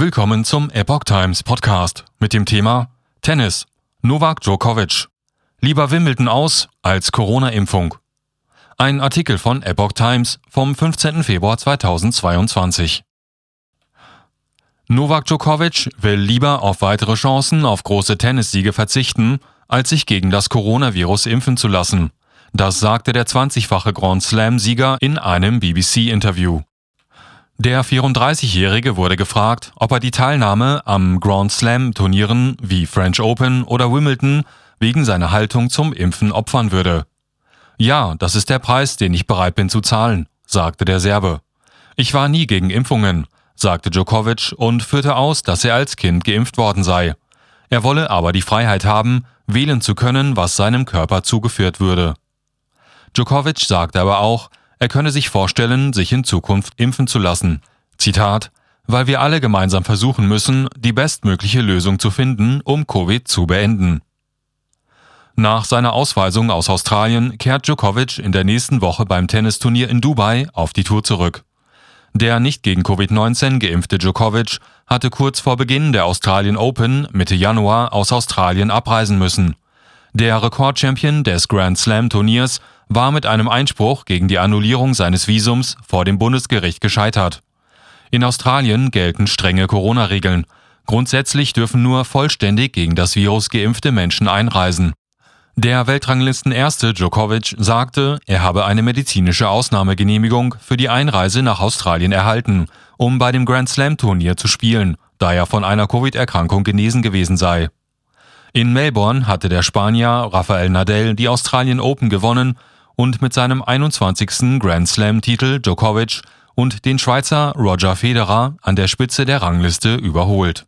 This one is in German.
Willkommen zum Epoch Times Podcast mit dem Thema Tennis. Novak Djokovic. Lieber Wimbledon aus als Corona-Impfung. Ein Artikel von Epoch Times vom 15. Februar 2022. Novak Djokovic will lieber auf weitere Chancen auf große Tennissiege verzichten, als sich gegen das Coronavirus impfen zu lassen. Das sagte der 20-fache Grand Slam-Sieger in einem BBC-Interview. Der 34-Jährige wurde gefragt, ob er die Teilnahme am Grand Slam Turnieren wie French Open oder Wimbledon wegen seiner Haltung zum Impfen opfern würde. Ja, das ist der Preis, den ich bereit bin zu zahlen, sagte der Serbe. Ich war nie gegen Impfungen, sagte Djokovic und führte aus, dass er als Kind geimpft worden sei. Er wolle aber die Freiheit haben, wählen zu können, was seinem Körper zugeführt würde. Djokovic sagte aber auch, er könne sich vorstellen, sich in Zukunft impfen zu lassen. Zitat, weil wir alle gemeinsam versuchen müssen, die bestmögliche Lösung zu finden, um Covid zu beenden. Nach seiner Ausweisung aus Australien kehrt Djokovic in der nächsten Woche beim Tennisturnier in Dubai auf die Tour zurück. Der nicht gegen Covid-19 geimpfte Djokovic hatte kurz vor Beginn der Australian Open Mitte Januar aus Australien abreisen müssen. Der Rekordchampion des Grand Slam Turniers war mit einem Einspruch gegen die Annullierung seines Visums vor dem Bundesgericht gescheitert. In Australien gelten strenge Corona-Regeln. Grundsätzlich dürfen nur vollständig gegen das Virus geimpfte Menschen einreisen. Der Weltranglisten-Erste Djokovic sagte, er habe eine medizinische Ausnahmegenehmigung für die Einreise nach Australien erhalten, um bei dem Grand Slam-Turnier zu spielen, da er von einer Covid-Erkrankung genesen gewesen sei. In Melbourne hatte der Spanier Rafael Nadal die Australian Open gewonnen und mit seinem 21. Grand Slam-Titel Djokovic und den Schweizer Roger Federer an der Spitze der Rangliste überholt.